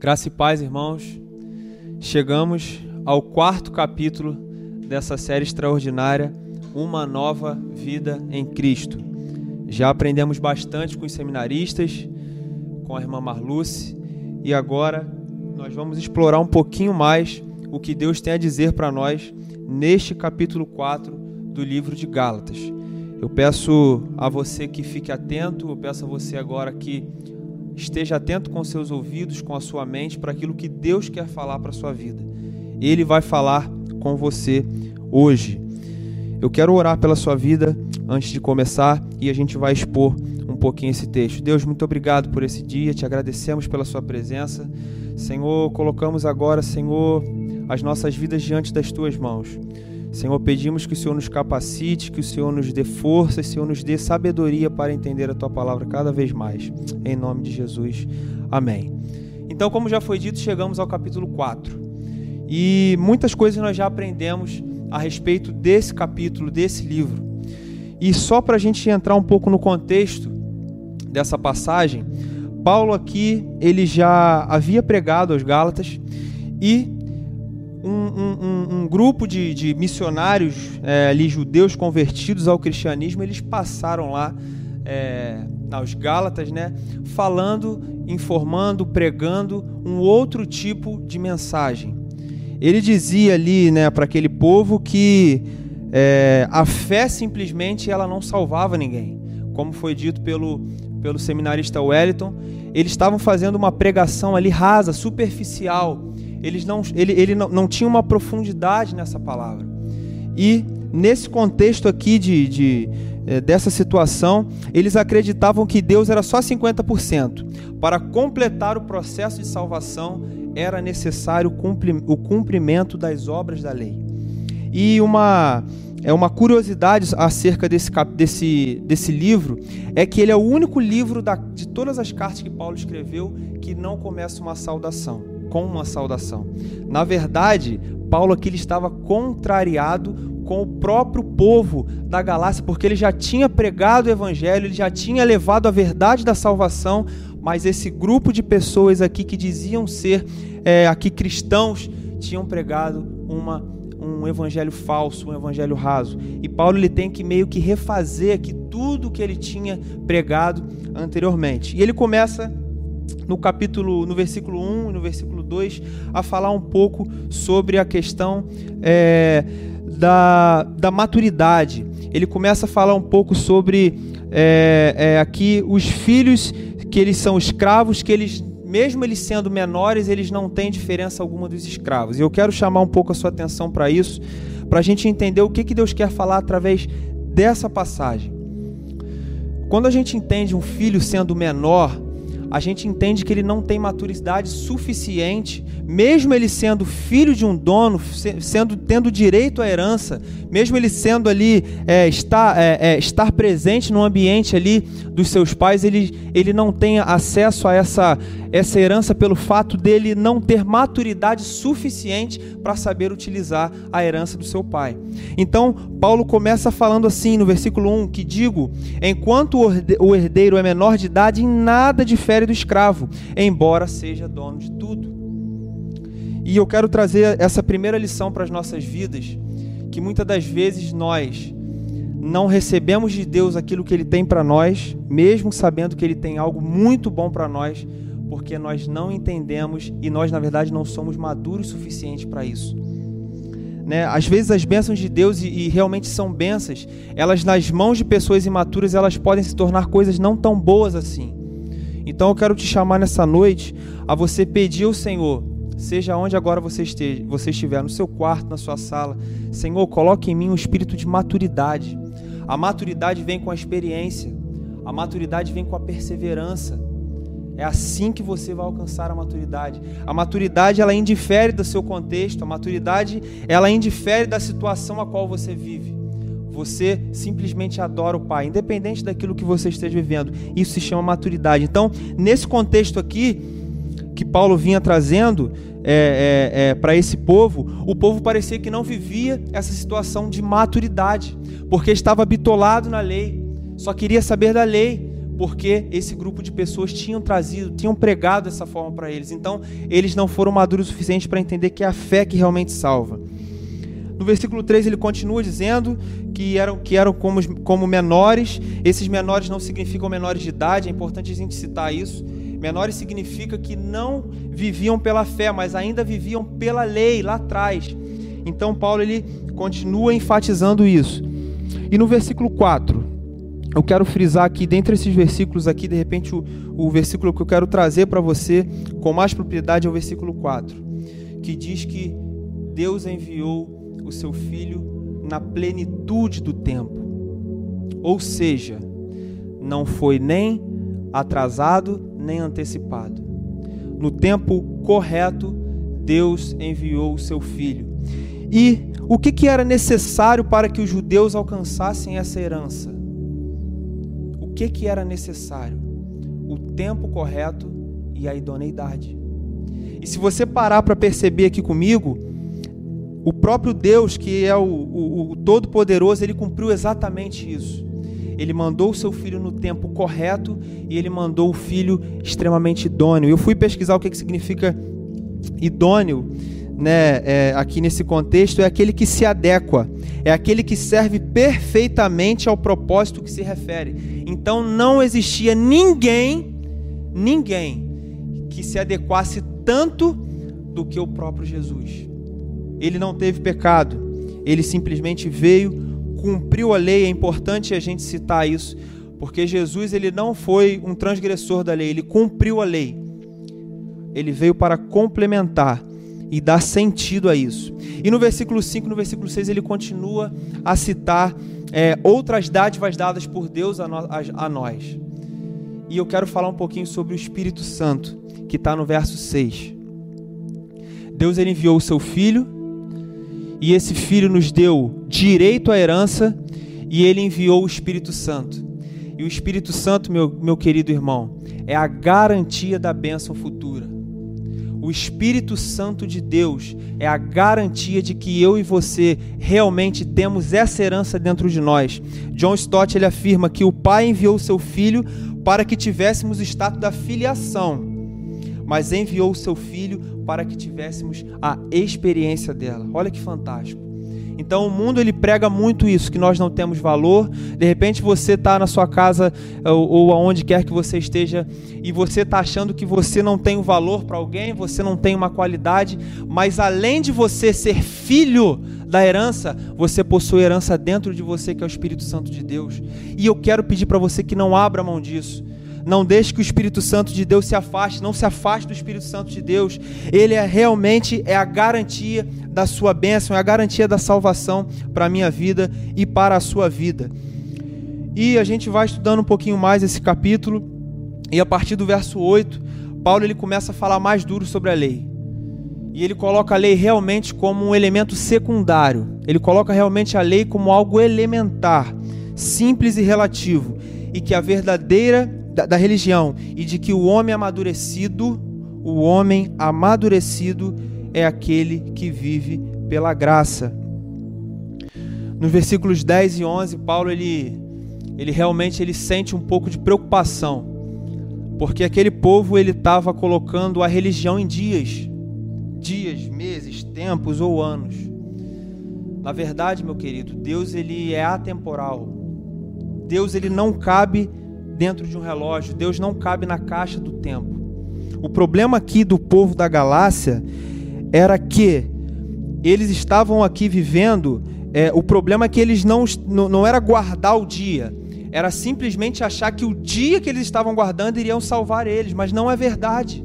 Graça e paz, irmãos. Chegamos ao quarto capítulo dessa série extraordinária, Uma Nova Vida em Cristo. Já aprendemos bastante com os seminaristas, com a irmã Marluce, e agora nós vamos explorar um pouquinho mais o que Deus tem a dizer para nós neste capítulo 4 do livro de Gálatas. Eu peço a você que fique atento, eu peço a você agora que esteja atento com seus ouvidos, com a sua mente para aquilo que Deus quer falar para a sua vida. Ele vai falar com você hoje. Eu quero orar pela sua vida antes de começar e a gente vai expor um pouquinho esse texto. Deus, muito obrigado por esse dia, te agradecemos pela sua presença. Senhor, colocamos agora, Senhor, as nossas vidas diante das tuas mãos. Senhor, pedimos que o Senhor nos capacite, que o Senhor nos dê força, que o Senhor nos dê sabedoria para entender a tua palavra cada vez mais. Em nome de Jesus. Amém. Então, como já foi dito, chegamos ao capítulo 4. E muitas coisas nós já aprendemos a respeito desse capítulo, desse livro. E só para a gente entrar um pouco no contexto dessa passagem, Paulo aqui ele já havia pregado aos Gálatas e um, um, grupo de, de missionários é, ali, judeus convertidos ao cristianismo, eles passaram lá é, aos Gálatas, né, falando, informando, pregando um outro tipo de mensagem. Ele dizia ali né, para aquele povo que é, a fé simplesmente ela não salvava ninguém. Como foi dito pelo, pelo seminarista Wellington, eles estavam fazendo uma pregação ali rasa, superficial, eles não, ele, ele não, não tinha uma profundidade nessa palavra. E nesse contexto aqui de, de, eh, dessa situação, eles acreditavam que Deus era só 50%. Para completar o processo de salvação, era necessário o cumprimento das obras da lei. E uma, é uma curiosidade acerca desse, desse, desse livro é que ele é o único livro da, de todas as cartas que Paulo escreveu que não começa uma saudação com uma saudação. Na verdade, Paulo aqui ele estava contrariado com o próprio povo da Galácia, porque ele já tinha pregado o evangelho, ele já tinha levado a verdade da salvação, mas esse grupo de pessoas aqui que diziam ser é, aqui cristãos tinham pregado uma um evangelho falso, um evangelho raso. E Paulo ele tem que meio que refazer aqui tudo que ele tinha pregado anteriormente. E ele começa no capítulo, no versículo 1 e no versículo 2, a falar um pouco sobre a questão é, da, da maturidade. Ele começa a falar um pouco sobre é, é, aqui os filhos que eles são escravos, que eles, mesmo eles sendo menores, eles não têm diferença alguma dos escravos. E eu quero chamar um pouco a sua atenção para isso, para a gente entender o que, que Deus quer falar através dessa passagem. Quando a gente entende um filho sendo menor, a gente entende que ele não tem maturidade suficiente, mesmo ele sendo filho de um dono, sendo tendo direito à herança, mesmo ele sendo ali é, estar, é, é, estar presente no ambiente ali dos seus pais, ele, ele não tem acesso a essa, essa herança pelo fato dele não ter maturidade suficiente para saber utilizar a herança do seu pai. Então, Paulo começa falando assim no versículo 1: que digo, enquanto o herdeiro é menor de idade, em nada difere do escravo, embora seja dono de tudo. E eu quero trazer essa primeira lição para as nossas vidas, que muitas das vezes nós não recebemos de Deus aquilo que Ele tem para nós, mesmo sabendo que Ele tem algo muito bom para nós, porque nós não entendemos e nós, na verdade, não somos maduros o suficiente para isso. Né? Às vezes as bênçãos de Deus, e, e, realmente são bênçãos, elas nas mãos de pessoas imaturas, elas podem se tornar coisas não tão boas assim. Então eu quero te chamar nessa noite a você pedir ao Senhor, seja onde agora você, esteja, você estiver, no seu quarto, na sua sala, Senhor, coloque em mim um espírito de maturidade. A maturidade vem com a experiência, a maturidade vem com a perseverança. É assim que você vai alcançar a maturidade. A maturidade ela indifere do seu contexto, a maturidade ela indifere da situação a qual você vive. Você simplesmente adora o Pai, independente daquilo que você esteja vivendo. Isso se chama maturidade. Então, nesse contexto aqui que Paulo vinha trazendo é, é, é, para esse povo, o povo parecia que não vivia essa situação de maturidade, porque estava bitolado na lei, só queria saber da lei porque esse grupo de pessoas tinham trazido, tinham pregado dessa forma para eles. Então, eles não foram maduros o suficiente para entender que é a fé que realmente salva. No versículo 3 ele continua dizendo que eram, que eram como, como menores. Esses menores não significam menores de idade, é importante a gente citar isso. Menores significa que não viviam pela fé, mas ainda viviam pela lei lá atrás. Então Paulo ele continua enfatizando isso. E no versículo 4, eu quero frisar aqui, dentre esses versículos aqui, de repente o, o versículo que eu quero trazer para você com mais propriedade é o versículo 4, que diz que Deus enviou o seu filho na plenitude do tempo. Ou seja, não foi nem atrasado nem antecipado. No tempo correto, Deus enviou o seu filho. E o que, que era necessário para que os judeus alcançassem essa herança? O que, que era necessário? O tempo correto e a idoneidade. E se você parar para perceber aqui comigo, o próprio Deus, que é o, o, o Todo-Poderoso, ele cumpriu exatamente isso. Ele mandou o seu filho no tempo correto e ele mandou o filho extremamente idôneo. Eu fui pesquisar o que, que significa idôneo, né, é, aqui nesse contexto, é aquele que se adequa, é aquele que serve perfeitamente ao propósito que se refere. Então não existia ninguém, ninguém que se adequasse tanto do que o próprio Jesus. Ele não teve pecado, ele simplesmente veio cumpriu a lei, é importante a gente citar isso, porque Jesus ele não foi um transgressor da lei, ele cumpriu a lei. Ele veio para complementar e dar sentido a isso. E no versículo 5, no versículo 6, ele continua a citar é, outras dádivas dadas por Deus a, no, a, a nós. E eu quero falar um pouquinho sobre o Espírito Santo, que está no verso 6. Deus ele enviou o seu Filho e esse filho nos deu direito à herança e ele enviou o Espírito Santo. E o Espírito Santo, meu, meu querido irmão, é a garantia da bênção futura. O Espírito Santo de Deus é a garantia de que eu e você realmente temos essa herança dentro de nós. John Stott ele afirma que o Pai enviou o seu Filho para que tivéssemos o status da filiação, mas enviou o seu Filho para que tivéssemos a experiência dela. Olha que fantástico. Então o mundo ele prega muito isso, que nós não temos valor. De repente você está na sua casa ou, ou aonde quer que você esteja e você está achando que você não tem o um valor para alguém, você não tem uma qualidade, mas além de você ser filho da herança, você possui herança dentro de você que é o Espírito Santo de Deus. E eu quero pedir para você que não abra mão disso. Não deixe que o Espírito Santo de Deus se afaste, não se afaste do Espírito Santo de Deus. Ele é realmente é a garantia da sua bênção, é a garantia da salvação para a minha vida e para a sua vida. E a gente vai estudando um pouquinho mais esse capítulo, e a partir do verso 8, Paulo ele começa a falar mais duro sobre a lei. E ele coloca a lei realmente como um elemento secundário. Ele coloca realmente a lei como algo elementar, simples e relativo, e que a verdadeira da, da religião e de que o homem amadurecido, o homem amadurecido é aquele que vive pela graça. Nos versículos 10 e 11, Paulo ele, ele realmente ele sente um pouco de preocupação, porque aquele povo ele estava colocando a religião em dias, dias, meses, tempos ou anos. Na verdade, meu querido, Deus ele é atemporal. Deus ele não cabe dentro de um relógio, Deus não cabe na caixa do tempo. O problema aqui do povo da Galácia era que eles estavam aqui vivendo. É, o problema é que eles não, não era guardar o dia, era simplesmente achar que o dia que eles estavam guardando iriam salvar eles, mas não é verdade.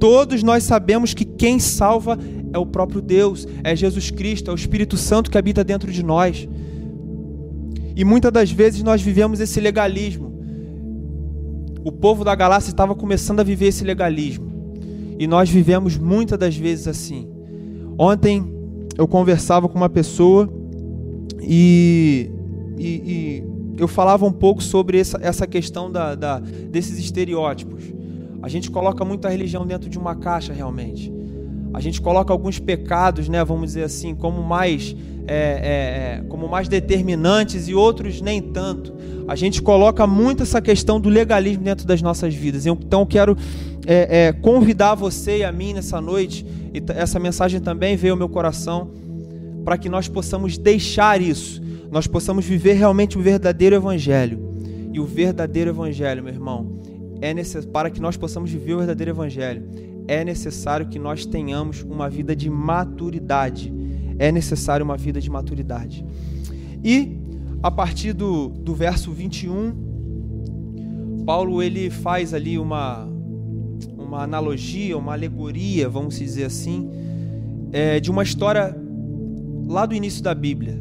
Todos nós sabemos que quem salva é o próprio Deus, é Jesus Cristo, é o Espírito Santo que habita dentro de nós. E muitas das vezes nós vivemos esse legalismo o povo da Galácia estava começando a viver esse legalismo. E nós vivemos muitas das vezes assim. Ontem eu conversava com uma pessoa e, e, e eu falava um pouco sobre essa, essa questão da, da, desses estereótipos. A gente coloca muita religião dentro de uma caixa realmente. A gente coloca alguns pecados, né, vamos dizer assim, como mais é, é, como mais determinantes e outros nem tanto. A gente coloca muito essa questão do legalismo dentro das nonossas vidas. Então eu quero é, é, convidar você e a mim nessa noite, e essa mensagem também veio ao meu coração, para que nós possamos deixar isso, nós possamos viver realmente o verdadeiro Evangelho. E o verdadeiro Evangelho, meu irmão, é para que nós possamos viver o verdadeiro Evangelho, é necessário que nós tenhamos uma vida de maturidade. É necessário uma vida de maturidade. E a partir do, do verso 21, Paulo ele faz ali uma, uma analogia, uma alegoria, vamos dizer assim, é, de uma história lá do início da Bíblia,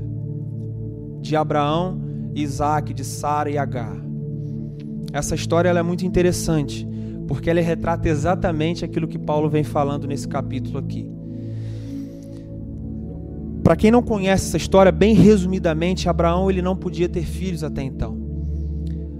de Abraão, Isaac, de Sara e Agar. Essa história é muito interessante, porque ela retrata exatamente aquilo que Paulo vem falando nesse capítulo aqui. Para quem não conhece essa história, bem resumidamente, Abraão ele não podia ter filhos até então.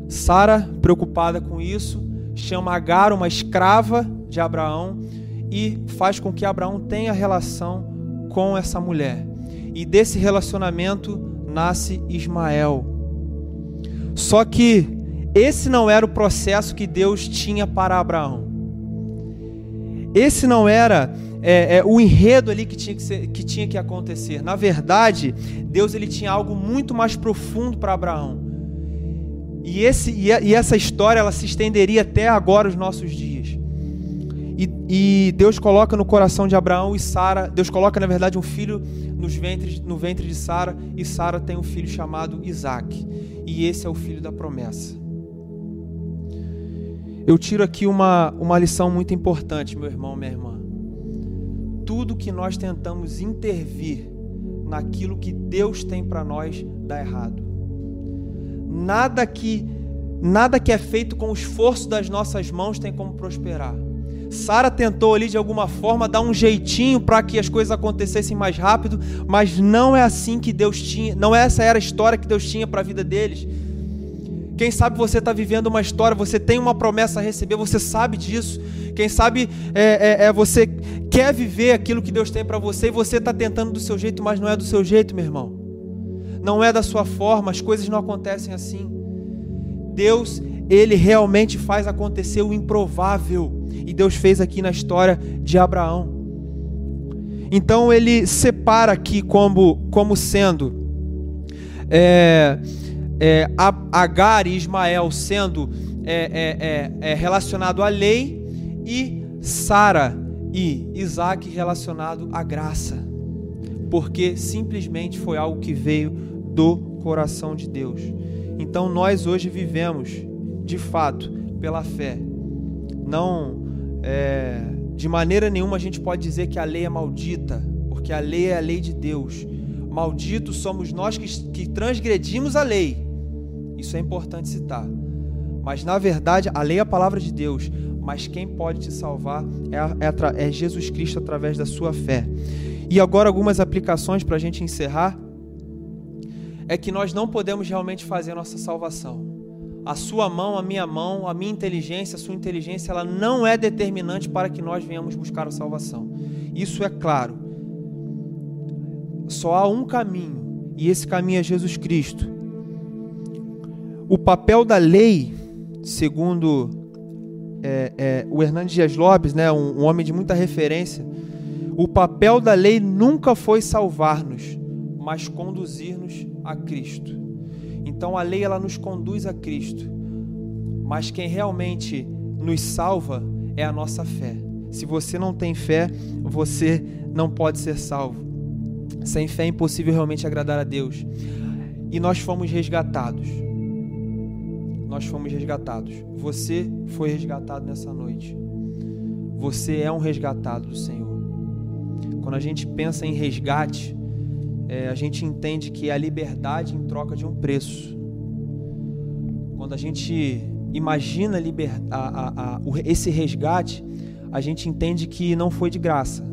Sara, preocupada com isso, chama Agar, uma escrava de Abraão, e faz com que Abraão tenha relação com essa mulher. E desse relacionamento nasce Ismael. Só que esse não era o processo que Deus tinha para Abraão. Esse não era é, é, o enredo ali que tinha que, ser, que tinha que acontecer. Na verdade, Deus ele tinha algo muito mais profundo para Abraão. E, esse, e, e, essa história ela se estenderia até agora os nossos dias. E, e Deus coloca no coração de Abraão e Sara, Deus coloca na verdade um filho nos ventres, no ventre de Sara e Sara tem um filho chamado Isaac. E esse é o filho da promessa. Eu tiro aqui uma, uma lição muito importante, meu irmão, minha irmã tudo que nós tentamos intervir naquilo que Deus tem para nós dá errado. Nada que nada que é feito com o esforço das nossas mãos tem como prosperar. Sara tentou ali de alguma forma dar um jeitinho para que as coisas acontecessem mais rápido, mas não é assim que Deus tinha, não essa era a história que Deus tinha para a vida deles. Quem sabe você está vivendo uma história, você tem uma promessa a receber, você sabe disso. Quem sabe é, é, é você quer viver aquilo que Deus tem para você e você está tentando do seu jeito, mas não é do seu jeito, meu irmão. Não é da sua forma, as coisas não acontecem assim. Deus, ele realmente faz acontecer o improvável. E Deus fez aqui na história de Abraão. Então ele separa aqui como, como sendo. É, é, Agar e Ismael sendo é, é, é, é relacionado à lei e Sara e Isaac relacionado à graça, porque simplesmente foi algo que veio do coração de Deus. Então nós hoje vivemos, de fato, pela fé. Não, é, de maneira nenhuma a gente pode dizer que a lei é maldita, porque a lei é a lei de Deus. Malditos somos nós que, que transgredimos a lei. Isso é importante citar. Mas na verdade, a lei é a palavra de Deus. Mas quem pode te salvar é, é, é Jesus Cristo através da sua fé. E agora, algumas aplicações para a gente encerrar. É que nós não podemos realmente fazer a nossa salvação. A sua mão, a minha mão, a minha inteligência, a sua inteligência, ela não é determinante para que nós venhamos buscar a salvação. Isso é claro. Só há um caminho, e esse caminho é Jesus Cristo. O papel da lei, segundo é, é, o Hernandes Dias Lopes, né, um, um homem de muita referência, o papel da lei nunca foi salvar-nos, mas conduzir-nos a Cristo. Então a lei ela nos conduz a Cristo, mas quem realmente nos salva é a nossa fé. Se você não tem fé, você não pode ser salvo. Sem fé é impossível realmente agradar a Deus. E nós fomos resgatados nós fomos resgatados. Você foi resgatado nessa noite. Você é um resgatado do Senhor. Quando a gente pensa em resgate, é, a gente entende que é a liberdade em troca de um preço. Quando a gente imagina liber... a, a, a, esse resgate, a gente entende que não foi de graça.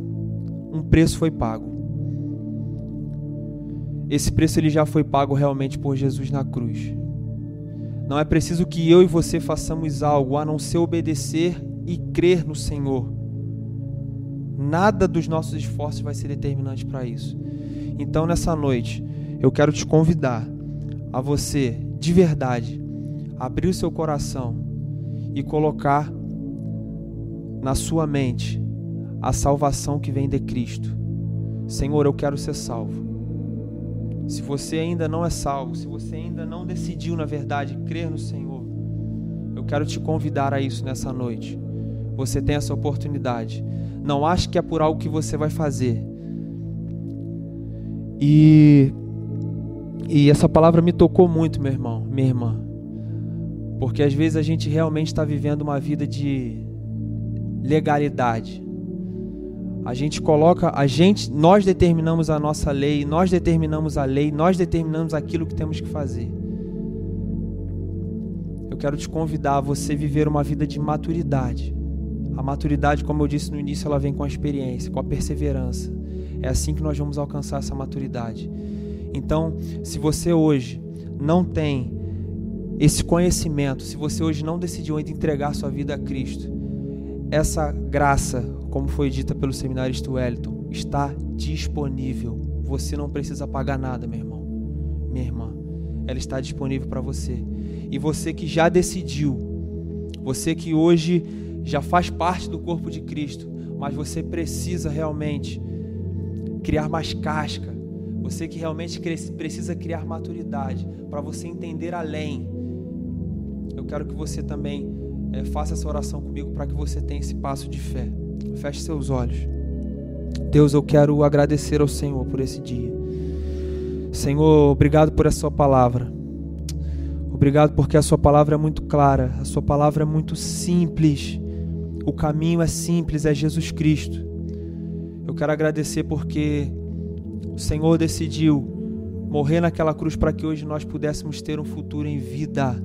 Um preço foi pago. Esse preço ele já foi pago realmente por Jesus na cruz. Não é preciso que eu e você façamos algo a não ser obedecer e crer no Senhor. Nada dos nossos esforços vai ser determinante para isso. Então, nessa noite, eu quero te convidar a você, de verdade, abrir o seu coração e colocar na sua mente a salvação que vem de Cristo. Senhor, eu quero ser salvo. Se você ainda não é salvo, se você ainda não decidiu, na verdade, crer no Senhor, eu quero te convidar a isso nessa noite. Você tem essa oportunidade. Não ache que é por algo que você vai fazer. E e essa palavra me tocou muito, meu irmão, minha irmã. Porque às vezes a gente realmente está vivendo uma vida de legalidade. A gente coloca, a gente, nós determinamos a nossa lei, nós determinamos a lei, nós determinamos aquilo que temos que fazer. Eu quero te convidar a você viver uma vida de maturidade. A maturidade, como eu disse no início, ela vem com a experiência, com a perseverança. É assim que nós vamos alcançar essa maturidade. Então, se você hoje não tem esse conhecimento, se você hoje não decidiu ainda entregar sua vida a Cristo, essa graça, como foi dita pelo seminarista Wellington, está disponível. Você não precisa pagar nada, meu irmão, minha irmã. Ela está disponível para você. E você que já decidiu, você que hoje já faz parte do corpo de Cristo, mas você precisa realmente criar mais casca, você que realmente precisa criar maturidade para você entender além. Eu quero que você também é, faça essa oração comigo para que você tenha esse passo de fé. Feche seus olhos. Deus, eu quero agradecer ao Senhor por esse dia. Senhor, obrigado por essa sua palavra. Obrigado porque a sua palavra é muito clara, a sua palavra é muito simples. O caminho é simples, é Jesus Cristo. Eu quero agradecer porque o Senhor decidiu morrer naquela cruz para que hoje nós pudéssemos ter um futuro em vida.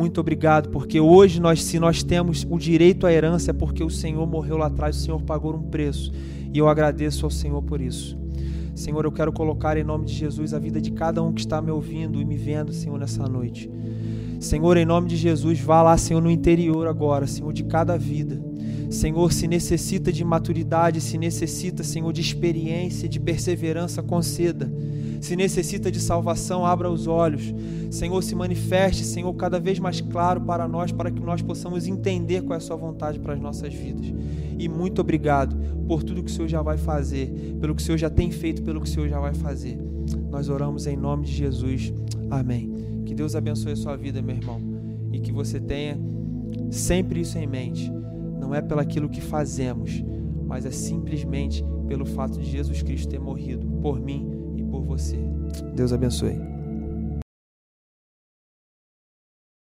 Muito obrigado, porque hoje nós, se nós temos o direito à herança, é porque o Senhor morreu lá atrás, o Senhor pagou um preço. E eu agradeço ao Senhor por isso. Senhor, eu quero colocar em nome de Jesus a vida de cada um que está me ouvindo e me vendo, Senhor, nessa noite. Senhor, em nome de Jesus, vá lá, Senhor, no interior agora, Senhor, de cada vida. Senhor, se necessita de maturidade, se necessita, Senhor, de experiência, de perseverança, conceda. Se necessita de salvação, abra os olhos. Senhor, se manifeste, Senhor, cada vez mais claro para nós, para que nós possamos entender qual é a Sua vontade para as nossas vidas. E muito obrigado por tudo que o Senhor já vai fazer, pelo que o Senhor já tem feito, pelo que o Senhor já vai fazer. Nós oramos em nome de Jesus. Amém. Que Deus abençoe a sua vida, meu irmão, e que você tenha sempre isso em mente não é pelaquilo que fazemos, mas é simplesmente pelo fato de Jesus Cristo ter morrido por mim por você. Deus abençoe.